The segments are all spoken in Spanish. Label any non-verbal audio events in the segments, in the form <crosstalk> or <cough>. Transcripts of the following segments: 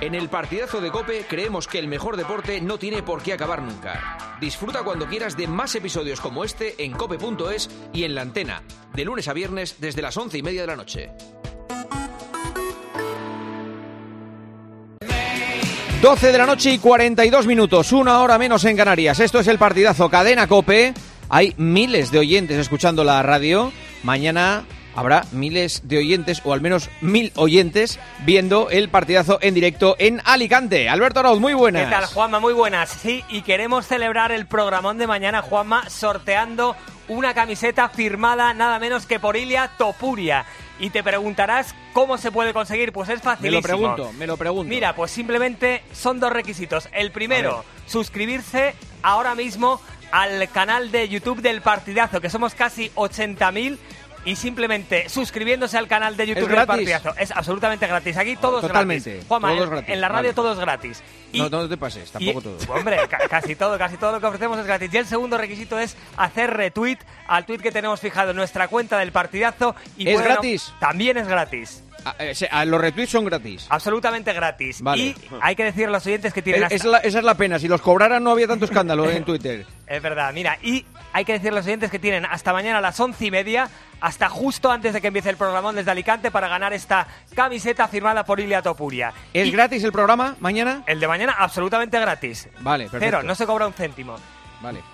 En el partidazo de Cope creemos que el mejor deporte no tiene por qué acabar nunca. Disfruta cuando quieras de más episodios como este en cope.es y en la antena, de lunes a viernes desde las once y media de la noche. 12 de la noche y 42 minutos, una hora menos en Canarias. Esto es el partidazo Cadena Cope. Hay miles de oyentes escuchando la radio. Mañana habrá miles de oyentes, o al menos mil oyentes, viendo el partidazo en directo en Alicante. Alberto Arauz, muy buenas. ¿Qué tal, Juanma? Muy buenas. Sí, y queremos celebrar el programón de mañana, Juanma, sorteando una camiseta firmada nada menos que por Ilia Topuria. Y te preguntarás cómo se puede conseguir. Pues es fácil. Me lo pregunto, me lo pregunto. Mira, pues simplemente son dos requisitos. El primero, suscribirse ahora mismo al canal de YouTube del partidazo, que somos casi 80.000 y simplemente suscribiéndose al canal de YouTube del partidazo. Es absolutamente gratis. Aquí todo es Totalmente. gratis. Juanma, todo en, es gratis. en la radio Vale. todo es gratis. Y- No, no te pases, tampoco y- todo. Hombre, ca- casi todo, casi todo lo que ofrecemos es gratis. Y el segundo requisito es hacer retweet al tweet que tenemos fijado en nuestra cuenta del partidazo. Y ¿Es gratis? También es gratis. Ah, eh, ah, los retweets son gratis. Absolutamente gratis. Vale. Y hay que decir a los oyentes que tienen Es- hasta- es la- esa es la pena. Si los cobraran no había tanto escándalo en <laughs> Twitter. Es verdad, mira, y hay que decir a los oyentes que tienen hasta mañana a las once y media, hasta justo antes de que empiece el programón desde Alicante, para ganar esta camiseta firmada por Ilia Topuria. ¿Es Y gratis el programa mañana? El de mañana absolutamente gratis. Vale, perfecto. Cero, no se cobra un céntimo.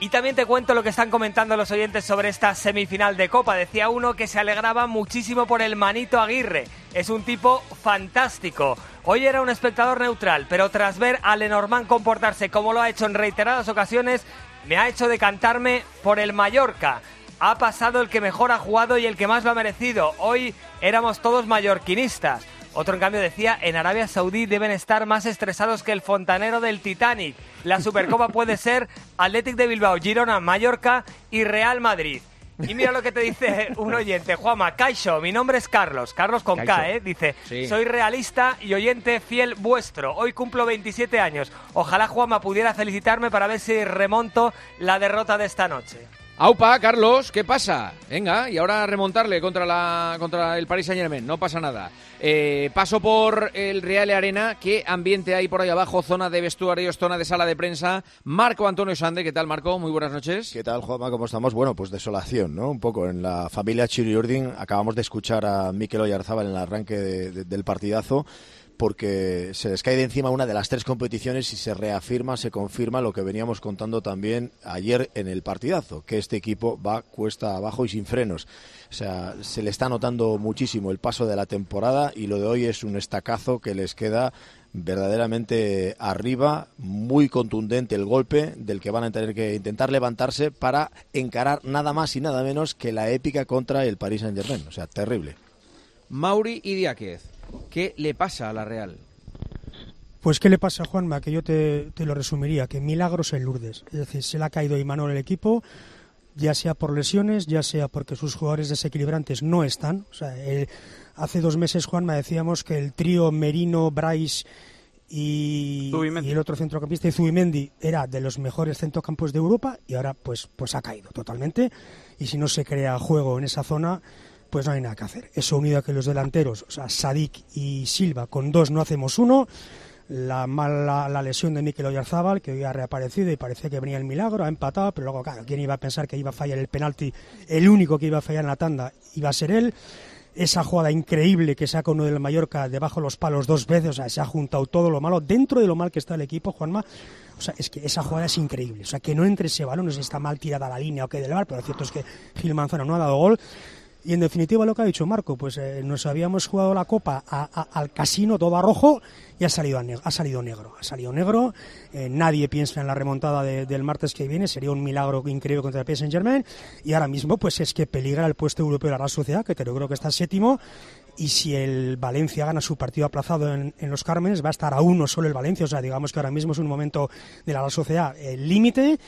Y también te cuento lo que están comentando los oyentes sobre esta semifinal de Copa. Decía uno que se alegraba muchísimo por el Manito Aguirre. Es un tipo fantástico. Hoy era un espectador neutral, pero tras ver a Lenormand comportarse como lo ha hecho en reiteradas ocasiones, me ha hecho decantarme por el Mallorca. Ha pasado el que mejor ha jugado y el que más lo ha merecido. Hoy éramos todos mallorquinistas. Otro, en cambio, decía, en Arabia Saudí deben estar más estresados que el fontanero del Titanic. La Supercopa <laughs> puede ser Athletic de Bilbao, Girona, Mallorca y Real Madrid. Y mira lo que te dice <laughs> un oyente, Juanma, Caixo, mi nombre es Carlos, Carlos con K. ¿eh? Dice, Sí. soy realista y oyente fiel vuestro. Hoy cumplo 27 años. Ojalá Juanma pudiera felicitarme para ver si remonto la derrota de esta noche. Aupa, Carlos, ¿qué pasa? Venga, y ahora remontarle contra la contra el Paris Saint Germain, no pasa nada. Eh, paso por el Real Arena, ¿qué ambiente hay por ahí abajo? Zona de vestuarios, zona de sala de prensa. Marco Antonio Sande, ¿qué tal Marco? Muy buenas noches. ¿Qué tal, Juanma? ¿Cómo estamos? Bueno, pues desolación, ¿no? Un poco. En la familia Chiri Urdin acabamos de escuchar a Mikel Oyarzábal en el arranque de- de- del partidazo porque se les cae de encima una de las tres competiciones y se reafirma, se confirma lo que veníamos contando también ayer en el partidazo, que este equipo va cuesta abajo y sin frenos. O sea, se le está notando muchísimo el paso de la temporada y lo de hoy es un estacazo que les queda verdaderamente arriba, muy contundente el golpe del que van a tener que intentar levantarse para encarar nada más y nada menos que la épica contra el Paris Saint Germain. O sea, terrible. Mauri y Diáquez, ¿qué le pasa a la Real? Pues, ¿qué le pasa a Juanma? Que yo te, te lo resumiría, que milagros en Lourdes. Es decir, se le ha caído Imanol el equipo, ya sea por lesiones, ya sea porque sus jugadores desequilibrantes no están. O sea, el- hace dos meses, Juanma, decíamos que el trío Merino, Bryce y el otro centrocampista, Zubimendi, era de los mejores centrocampos de Europa y ahora pues, pues ha caído totalmente. Y si no se crea juego en esa zona, pues no hay nada que hacer. Eso unido a que los delanteros, o sea, Sadik y Silva, con dos no hacemos uno. La mala la lesión de Mikel Oyarzábal, que hoy ha reaparecido y parecía que venía el milagro, ha empatado, pero luego, claro, ¿quién iba a pensar que iba a fallar el penalti? El único que iba a fallar en la tanda iba a ser él. Esa jugada increíble que saca uno del Mallorca debajo de los palos dos veces, o sea, se ha juntado todo lo malo dentro de lo mal que está el equipo, Juanma. O sea, es que esa jugada es increíble. O sea, que no entre ese balón, no sé si está mal tirada la línea o qué del bar, pero lo cierto es que Gil Manzano no ha dado gol. Y en definitiva lo que ha dicho Marco, pues eh, nos habíamos jugado la copa al casino todo a rojo y ha salido, ha salido negro. Ha salido negro, eh, nadie piensa en la remontada de- del martes que viene, sería un milagro increíble contra el PSG Saint Germain y ahora mismo pues es que peligra el puesto europeo de la Real Sociedad, que creo, creo que está séptimo. Y si el Valencia gana su partido aplazado en, los Cármenes va a estar a uno solo el Valencia, o sea digamos que ahora mismo es un momento de la Real Sociedad el límite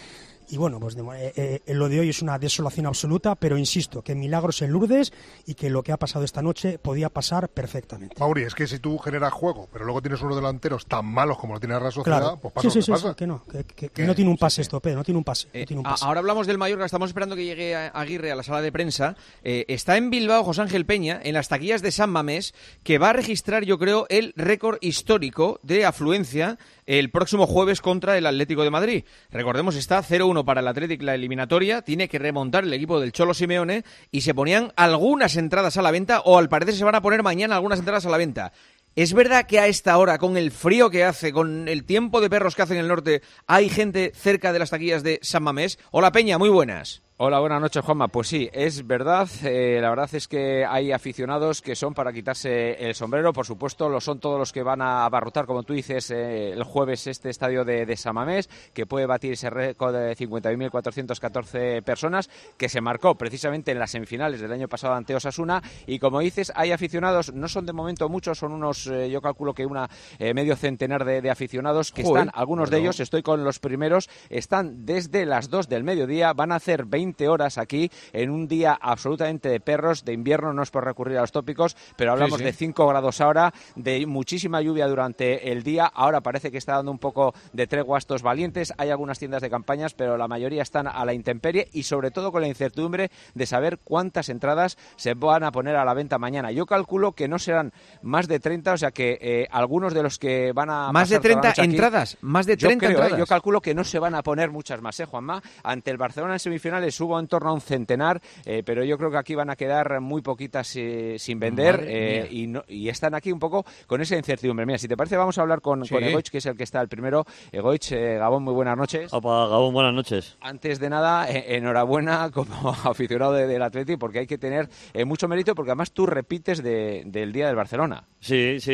y bueno, pues eh, eh, lo de hoy es una desolación absoluta, pero insisto, que milagros en Lourdes y que lo que ha pasado esta noche podía pasar perfectamente. Mauri, es que si tú generas juego, pero luego tienes unos delanteros tan malos como lo tiene la Sociedad, pues pasa sí, sí, sí, que no, que, no tiene un pase esto, no tiene un pase. Eh, tiene un pase. Ahora hablamos del Mallorca, estamos esperando que llegue Aguirre a la sala de prensa. está en Bilbao José Ángel Peña, en las taquillas de San Mamés, que va a registrar, yo creo, el récord histórico de afluencia el próximo jueves contra el Atlético de Madrid. Recordemos, está 0-1 para el Atlético la eliminatoria, tiene que remontar el equipo del Cholo Simeone y se ponían algunas entradas a la venta o al parecer se van a poner mañana algunas entradas a la venta. ¿Es verdad que a esta hora, con el frío que hace, con el tiempo de perros que hace en el norte, hay gente cerca de las taquillas de San Mamés? Hola Peña, muy buenas. Hola, buenas noches, Juanma. Pues sí, es verdad. Eh, la verdad es que hay aficionados que son para quitarse el sombrero. Por supuesto, lo son todos los que van a abarrotar, como tú dices, eh, el jueves este estadio de, de, Samamés, que puede batir ese récord de 51.414 personas, que se marcó precisamente en las semifinales del año pasado ante Osasuna. Y como dices, hay aficionados, no son de momento muchos, son unos, eh, yo calculo que una medio centenar de, aficionados que están, algunos de ellos, estoy con los primeros, están desde las 2 del mediodía, van a hacer 20 horas aquí en un día absolutamente de perros, de invierno, no es por recurrir a los tópicos, pero hablamos de 5 grados ahora, de muchísima lluvia durante el día. Ahora parece que está dando un poco de tregua a estos valientes. Hay algunas tiendas de campañas, pero la mayoría están a la intemperie y sobre todo con la incertidumbre de saber cuántas entradas se van a poner a la venta mañana. Yo calculo que no serán más de 30, o sea que eh, algunos de los que van a... Más de 30 entradas, más de 30 yo ¿eh? entradas. yo calculo que no se van a poner muchas más, ¿eh, Juanma? Ante el Barcelona en semifinales hubo en torno a un centenar, eh, pero yo creo que aquí van a quedar muy poquitas eh, sin vender eh, y, están aquí un poco con esa incertidumbre. Mira, si te parece, vamos a hablar con, Egoich, que es el que está el primero. Egoich, Gabón, muy buenas noches. Opa, Gabón, buenas noches. Antes de nada, enhorabuena como <laughs> aficionado del Atleti, porque hay que tener mucho mérito, porque además tú repites del día del Barcelona. Sí, sí,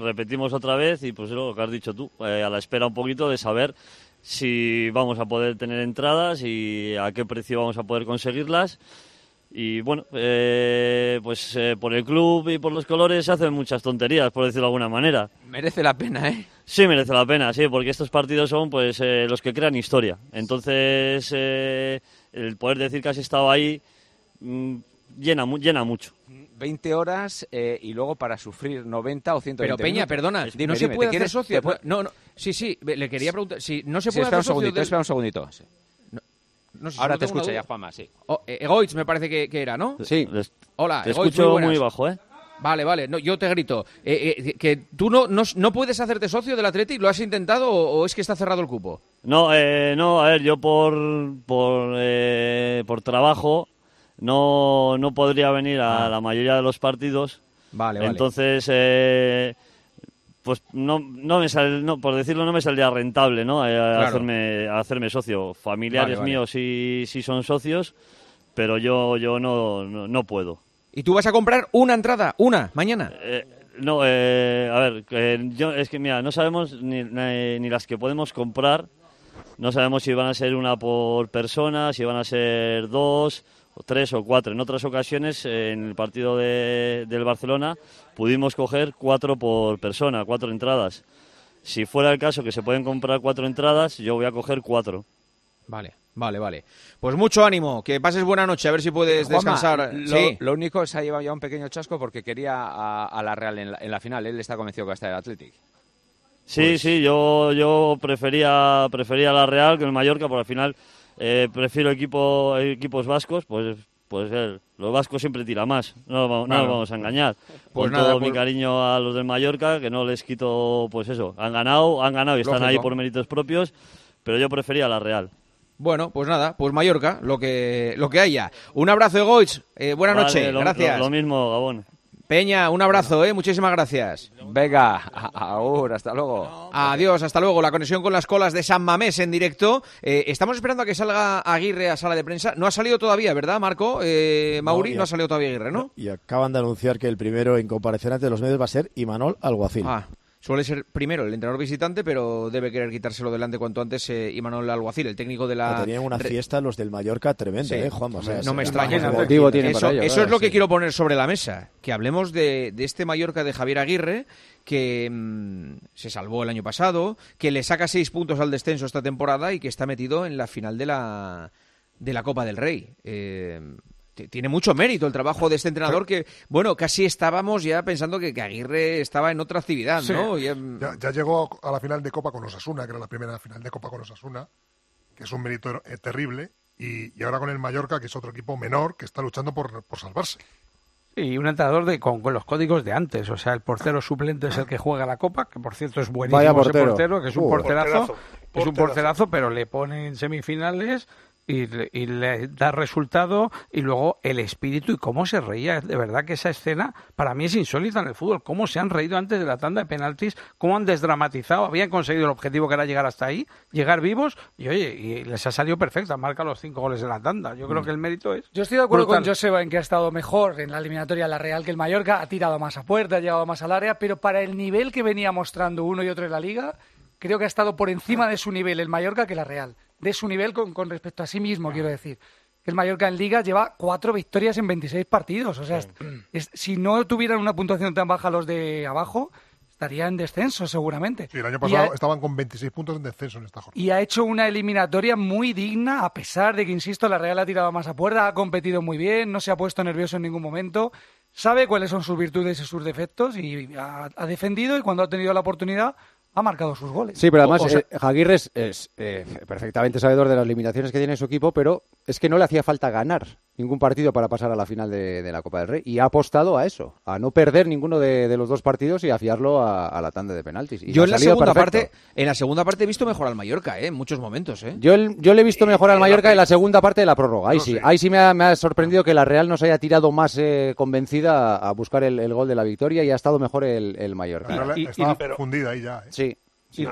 repetimos otra vez y pues lo que has dicho tú, a la espera un poquito de saber si vamos a poder tener entradas y a qué precio vamos a poder conseguirlas. Y bueno, eh, pues eh, por el club y por los colores se hacen muchas tonterías, por decirlo de alguna manera. Merece la pena, ¿eh? Sí, merece la pena, sí, porque estos partidos son pues eh, los que crean historia. Entonces, el poder decir que has estado ahí mm, llena, llena mucho. 20 horas eh, y luego para sufrir 90 o 120 Pero Peña, perdona, no se puede hacer socio. No, no, sí, sí, le quería preguntar, si no se puede hacer un segundito, espera un segundito. Ahora te escucha ya, Juanma, sí. Oh, eh, Egoitz me parece que, era, ¿no? Sí. Hola, te escucho muy, bajo, ¿eh? Vale, vale, no, yo te grito. Eh, que tú no, no, puedes hacerte socio del Athletic, ¿lo has intentado o, es que está cerrado el cupo? No, no, a ver, yo por, por, por trabajo no, no podría venir a ah. la mayoría de los partidos. Vale, vale. Entonces, eh, pues no, no me sale, no, por decirlo, no me saldría rentable, ¿no? Eh, hacerme, hacerme socio. Familiares míos sí, sí son socios, pero yo, yo no, no, puedo. ¿Y tú vas a comprar una entrada, una, mañana? Eh, no, a ver, yo, es que mira, no sabemos ni, ni las que podemos comprar, no sabemos si van a ser una por persona, si van a ser dos, tres o cuatro. En otras ocasiones, en el partido de, del Barcelona, pudimos coger cuatro por persona, cuatro entradas. Si fuera el caso que se pueden comprar cuatro entradas, yo voy a coger cuatro. Vale, vale, vale. Pues mucho ánimo, que pases buena noche, a ver si puedes descansar. Lo, sí. lo único se ha llevado ya un pequeño chasco porque quería a, la Real en la, final. Él está convencido que va a estar el Athletic. Sí, pues sí, yo, yo prefería, prefería la Real que el Mallorca, porque al final eh, prefiero equipo, equipos vascos, pues pues los vascos siempre tira más, no, no nos vamos a engañar. Pues Con todo mi pues- cariño a los de Mallorca, que no les quito, pues eso, han ganado, han ganado y están ahí por méritos propios, pero yo prefería la Real. Bueno, pues nada, pues Mallorca, lo que, lo que haya. Un abrazo, Goich, eh, buena noche, gracias. lo mismo, Gabón. Peña, un abrazo, ¿eh? muchísimas gracias. Venga, <laughs> ahora, hasta luego. Adiós, hasta luego. La conexión con las colas de San Mamés en directo. Eh, estamos esperando a que salga Aguirre a sala de prensa. No ha salido todavía, ¿verdad, Marco? Eh, Mauri, no, ha salido todavía Aguirre, ¿no? Y acaban de anunciar que el primero en comparecer ante los medios va a ser Imanol Alguacil. Ah. Suele ser primero el entrenador visitante, pero debe querer quitárselo delante cuanto antes eh, Imanol Alguacil, el técnico de la... Tenían una fiesta los del Mallorca tremenda, ¿eh, Juan? no me extraña. eso, eso es lo que quiero poner sobre la mesa, que hablemos de, de este Mallorca de Javier Aguirre, que mm, se salvó el año pasado, que le saca seis puntos al descenso esta temporada y que está metido en la final de la, de la Copa del Rey. Eh, tiene mucho mérito el trabajo de este entrenador que, bueno, casi estábamos ya pensando que, Aguirre estaba en otra actividad, ¿no? Mm, ya, llegó a la final de Copa con Osasuna, que era la primera final de Copa con Osasuna, que es un mérito eh, terrible, y, ahora con el Mallorca, que es otro equipo menor, que está luchando por, salvarse. Y un entrenador de, con, los códigos de antes. O sea, el portero suplente es el que juega la Copa, que por cierto es buenísimo portero. ese portero, que es un uh, porterazo, Es un porterazo, pero le pone en semifinales y, le da resultado y luego el espíritu y cómo se reía. De verdad que esa escena para mí es insólita en el fútbol. Cómo se han reído antes de la tanda de penaltis, cómo han desdramatizado, habían conseguido el objetivo que era llegar hasta ahí, llegar vivos y oye, y les ha salido perfecta, marca los cinco goles de la tanda. Yo creo mm. que el mérito es. Yo estoy de acuerdo con Joseba en que ha estado mejor en la eliminatoria la Real que el Mallorca, ha tirado más a puerta, ha llegado más al área, pero para el nivel que venía mostrando uno y otro en la liga, creo que ha estado por encima de su nivel el Mallorca que la Real de su nivel con, con respecto a sí mismo, quiero decir. El Mallorca en Liga lleva cuatro victorias en 26 partidos. O sea, si no tuvieran una puntuación tan baja los de abajo, estaría en descenso seguramente. Sí, el año pasado estaban con 26 puntos en descenso en esta jornada. Y ha hecho una eliminatoria muy digna, a pesar de que, insisto, la Real ha tirado más a puerta, ha competido muy bien, no se ha puesto nervioso en ningún momento, sabe cuáles son sus virtudes y sus defectos y ha defendido y cuando ha tenido la oportunidad ha marcado sus goles. Sí, pero además o, eh, es, eh, perfectamente sabedor de las limitaciones que tiene su equipo, pero es que no le hacía falta ganar ningún partido para pasar a la final de, la Copa del Rey y ha apostado a eso, a no perder ninguno de, los dos partidos y a fiarlo a, la tanda de penaltis. yo en la segunda parte, en la segunda parte he visto mejor al Mallorca, ¿eh? en muchos momentos. ¿eh? Yo, yo le he visto mejor al Mallorca en la segunda parte de la prórroga. Ahí sí, ahí sí me ha, sorprendido que la Real nos haya tirado más convencida a buscar el, gol de la victoria y ha estado mejor el, Mallorca. estaba fundida ahí ya. Sí,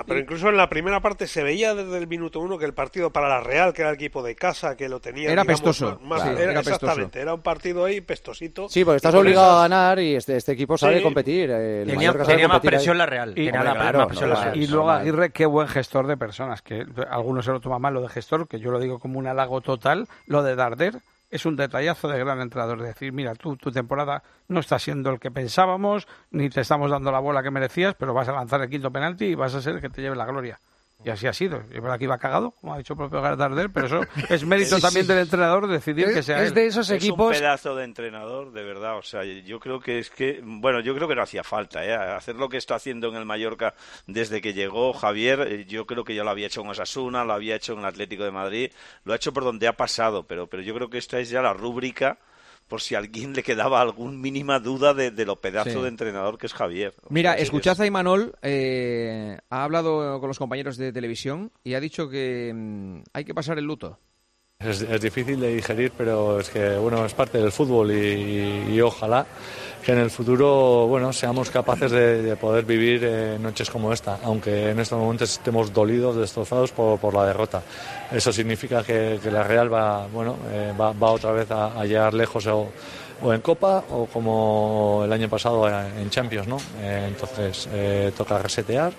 pero incluso en la primera parte se veía desde el minuto uno que el partido para la Real, que era el equipo de casa, que lo tenía. Era pestoso. era, exactamente, era un partido ahí pestosito. Sí, porque estás obligado a ganar y este, este equipo sabe competir. tenía, más presión la Real. Y, luego Aguirre, qué buen gestor de personas, que algunos se lo toman mal lo de gestor, que yo lo digo como un halago total, lo de Darder es un detallazo de gran entrenador. decir, mira, tú, tu temporada no está siendo el que pensábamos, ni te estamos dando la bola que merecías, pero vas a lanzar el quinto penalti y vas a ser el que te lleve la gloria. Y así ha sido. Y por aquí iba cagado, como ha dicho el propio Gardardel, pero eso <laughs> es mérito también del entrenador decidir que sea es de esos equipos. Es un pedazo de entrenador, de verdad. O sea, yo creo que es que, bueno, yo creo que no hacía falta, ¿eh? Hacer lo que está haciendo en el Mallorca desde que llegó Javier, eh, yo creo que ya lo había hecho en Osasuna, lo había hecho en el Atlético de Madrid, lo ha hecho por donde ha pasado, pero, pero yo creo que esta es ya la rúbrica por si a alguien le quedaba algún mínima duda de, lo pedazo de entrenador que es Javier. Mira, escuchad a Imanol, eh, ha hablado con los compañeros de televisión y ha dicho que mm, hay que pasar el luto. Es, difícil de digerir, pero es que bueno es parte del fútbol y ojalá que en el futuro bueno, seamos capaces de, poder vivir eh, noches como esta, aunque en estos momentos estemos dolidos, destrozados por, la derrota. Eso significa que, la Real va, bueno, eh, va, otra vez a, llegar lejos o, en Copa o como el año pasado en Champions. ¿no? Eh, entonces toca resetear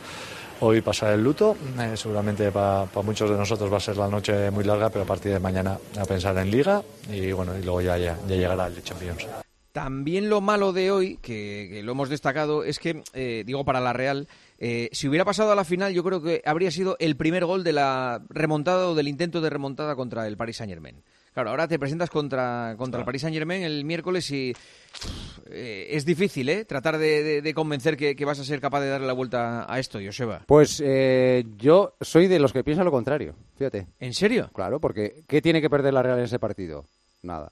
hoy pasar el luto. seguramente para, muchos de nosotros va a ser la noche muy larga, pero a partir de mañana a pensar en Liga y bueno y luego ya, ya, ya llegará el Champions. También lo malo de hoy, que, lo hemos destacado, es que, eh, digo, para la Real, eh, si hubiera pasado a la final, yo creo que habría sido el primer gol de la remontada o del intento de remontada contra el Paris Saint Germain. Claro, ahora te presentas contra, contra el Paris Saint Germain el miércoles y eh, es difícil, ¿eh? Tratar de, convencer que, vas a ser capaz de darle la vuelta a esto, Joseba. Pues yo soy de los que piensan lo contrario, fíjate. ¿En serio? Claro, porque ¿qué tiene que perder la Real en ese partido? Nada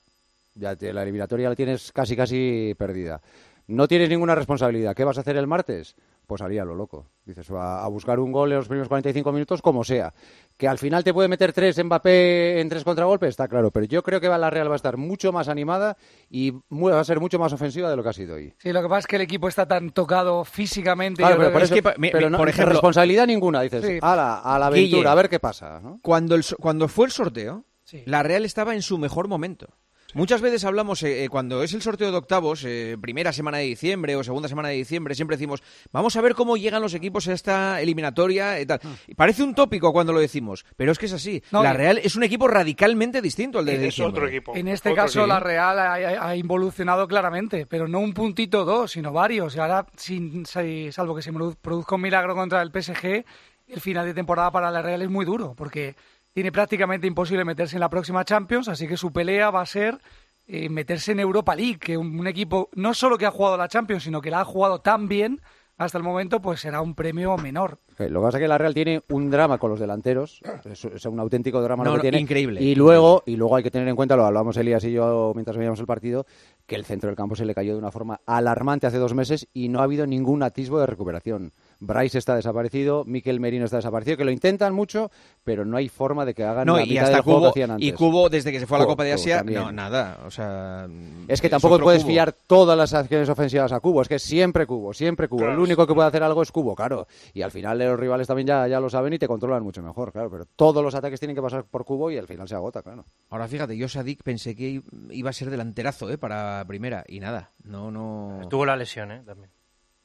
ya la eliminatoria la tienes casi casi perdida. No tienes ninguna responsabilidad. ¿Qué vas a hacer el martes? Pues haría lo loco. Dices, a, a buscar un gol en los primeros 45 minutos, como sea. Que al final te puede meter tres Mbappé en tres contragolpes, está claro. Pero yo creo que la Real va a estar mucho más animada y va a ser mucho más ofensiva de lo que ha sido hoy. Sí, lo que pasa es que el equipo está tan tocado físicamente. pero, por, no, por ejemplo, responsabilidad ninguna. Dices, a, la, a la aventura, a ver qué pasa. Cuando, el, cuando fue el sorteo, la Real estaba en su mejor momento. Muchas veces hablamos, eh, eh, cuando es el sorteo de octavos, eh, primera semana de diciembre o segunda semana de diciembre, siempre decimos, vamos a ver cómo llegan los equipos a esta eliminatoria y tal. Y parece un tópico cuando lo decimos, pero es que es así. la Real es un equipo radicalmente distinto al de Es otro equipo. En este caso, la Real ha, involucionado claramente, pero no un puntito dos, sino varios. Y ahora, sin, salvo que se produzca un milagro contra el PSG, el final de temporada para la Real es muy duro, porque tiene prácticamente imposible meterse en la próxima Champions, así que su pelea va a ser eh, meterse en Europa League, que un, equipo no solo que ha jugado la Champions, sino que la ha jugado tan bien hasta el momento, pues será un premio menor. lo que pasa es que la Real tiene un drama con los delanteros, es, un auténtico drama lo que tiene. Increíble. Y luego, y luego hay que tener en cuenta, lo hablamos Elías y yo mientras veíamos el partido, que el centro del campo se le cayó de una forma alarmante hace dos meses y no ha habido ningún atisbo de recuperación. Bryce está desaparecido, Miquel Merino está desaparecido, que lo intentan mucho, pero no hay forma de que hagan la mitad del juego que hacían antes. Y Cubo, desde que se fue a la Copa de Asia, no, nada. O sea, es que tampoco puedes fiar todas las acciones ofensivas a Cubo, es que siempre Cubo, siempre Cubo. El único que puede hacer algo es Cubo, claro. Y al final los rivales también ya, ya lo saben y te controlan mucho mejor, claro. Pero todos los ataques tienen que pasar por Cubo y al final se agota, claro. Ahora fíjate, yo Sadik pensé que iba a ser delanterazo ¿eh? para primera y nada, no, no... Tuvo la lesión, ¿eh? También.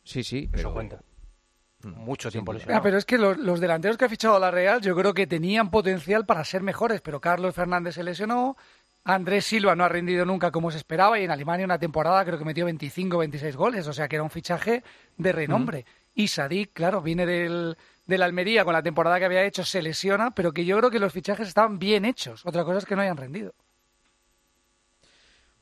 Sí, sí, pero... Eso cuenta. Mm. mucho tiempo lesionado. Ah, pero es que los, delanteros que ha fichado la Real yo creo que tenían potencial para ser mejores, pero Carlos Fernández se lesionó, Andrés Silva no ha rendido nunca como se esperaba y en Alemania una temporada creo que metió 25 26 goles, o sea que era un fichaje de renombre. Y Sadik, claro, viene del, del Almería con la temporada que había hecho, se lesiona, pero que yo creo que los fichajes estaban bien hechos. Otra cosa es que no hayan rendido.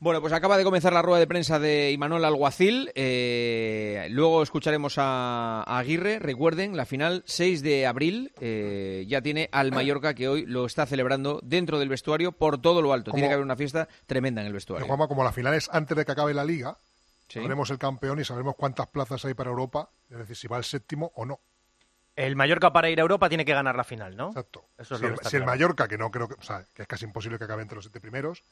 Bueno, pues acaba de comenzar la rueda de prensa de Imanol Alguacil. Eh, luego escucharemos a, Aguirre. Recuerden, la final 6 de abril eh, ya tiene al Mallorca que hoy lo está celebrando dentro del vestuario por todo lo alto. tiene que haber una fiesta tremenda en el vestuario. Juanma, como la final es antes de que acabe la liga, sabremos el campeón y sabremos cuántas plazas hay para Europa, es decir, si va el séptimo o no. El Mallorca para ir a Europa tiene que ganar la final, ¿no? Exacto. si, el, Mallorca, que no creo que, o sea, que es casi imposible que acabe entre los siete primeros,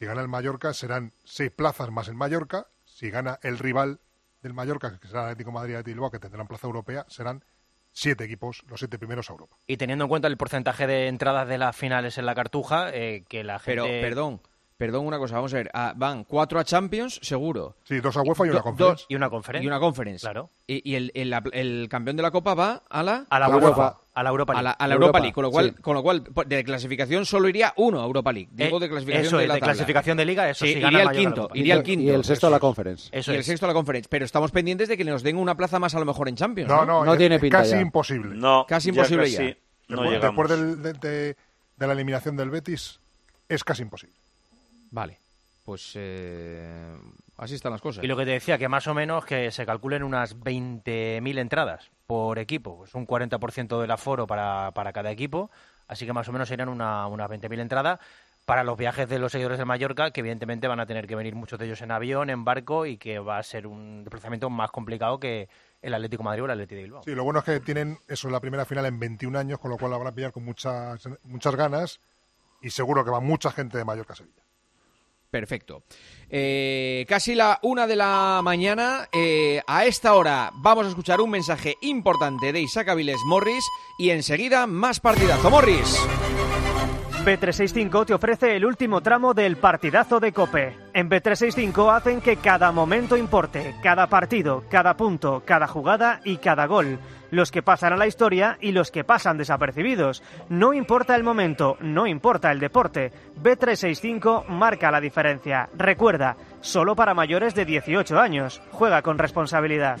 si gana el Mallorca serán seis plazas más el Mallorca. Si gana el rival del Mallorca, que será el Atlético Madrid de Bilbao, que tendrán plaza europea, serán siete equipos, los siete primeros a Europa. Y teniendo en cuenta el porcentaje de entradas de las finales en la Cartuja, eh, que la gente... Pero, perdón, Perdón, una cosa, vamos a ver. Ah, van cuatro a Champions, seguro. Sí, dos a UEFA y una conference. y una conference. Y una conference. Claro. Y, el, el, campeón de la Copa va a la... A la, UEFA. A la Europa League. A la, Europa, League, con lo, cual, con lo cual, de clasificación solo iría uno a Europa League. Digo eh, de clasificación eso de la de clasificación de Liga, eso sí, iría el quinto, iría el quinto. Y el sexto a la conference. Eso y el sexto a la conference. Pero estamos pendientes de que nos den una plaza más a lo mejor en Champions. No, no, no, tiene pinta Casi imposible. No, casi imposible ya. Después, de la eliminación del Betis, es casi imposible. Vale pues eh, así están las cosas. Y lo que te decía, que más o menos que se calculen unas 20.000 entradas por equipo, pues un 40% del aforo para, para cada equipo, así que más o menos serían una, unas 20.000 entradas para los viajes de los seguidores de Mallorca, que evidentemente van a tener que venir muchos de ellos en avión, en barco, y que va a ser un desplazamiento más complicado que el Atlético Madrid o el Atlético de Bilbao. Sí, lo bueno es que tienen eso la primera final en 21 años, con lo cual la van a pillar con muchas, muchas ganas, y seguro que va mucha gente de Mallorca a Sevilla. Perfecto. Eh, casi la una de la mañana. Eh, a esta hora vamos a escuchar un mensaje importante de Isaac Aviles Morris y enseguida más partidazo. Morris. B365 te ofrece el último tramo del partidazo de Cope. En B365 hacen que cada momento importe, cada partido, cada punto, cada jugada y cada gol. Los que pasan a la historia y los que pasan desapercibidos. No importa el momento, no importa el deporte. B365 marca la diferencia. Recuerda, solo para mayores de 18 años. Juega con responsabilidad.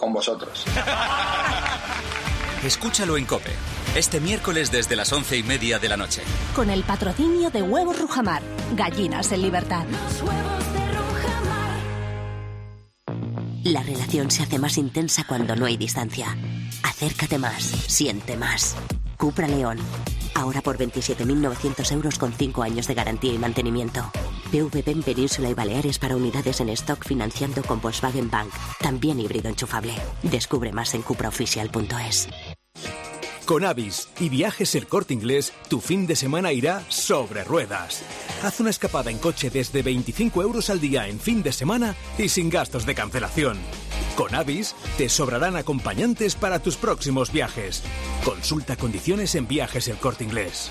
Con vosotros. <laughs> Escúchalo en Cope, este miércoles desde las once y media de la noche. Con el patrocinio de Huevos Rujamar, gallinas en libertad. La relación se hace más intensa cuando no hay distancia. Acércate más, siente más. Cupra León. Ahora por 27.900 euros con 5 años de garantía y mantenimiento. En Península y Baleares para unidades en stock financiando con Volkswagen Bank. También híbrido enchufable. Descubre más en cupraoficial.es. Con Avis y Viajes El Corte Inglés, tu fin de semana irá sobre ruedas. Haz una escapada en coche desde 25 euros al día en fin de semana y sin gastos de cancelación. Con Avis te sobrarán acompañantes para tus próximos viajes. Consulta condiciones en Viajes El Corte Inglés.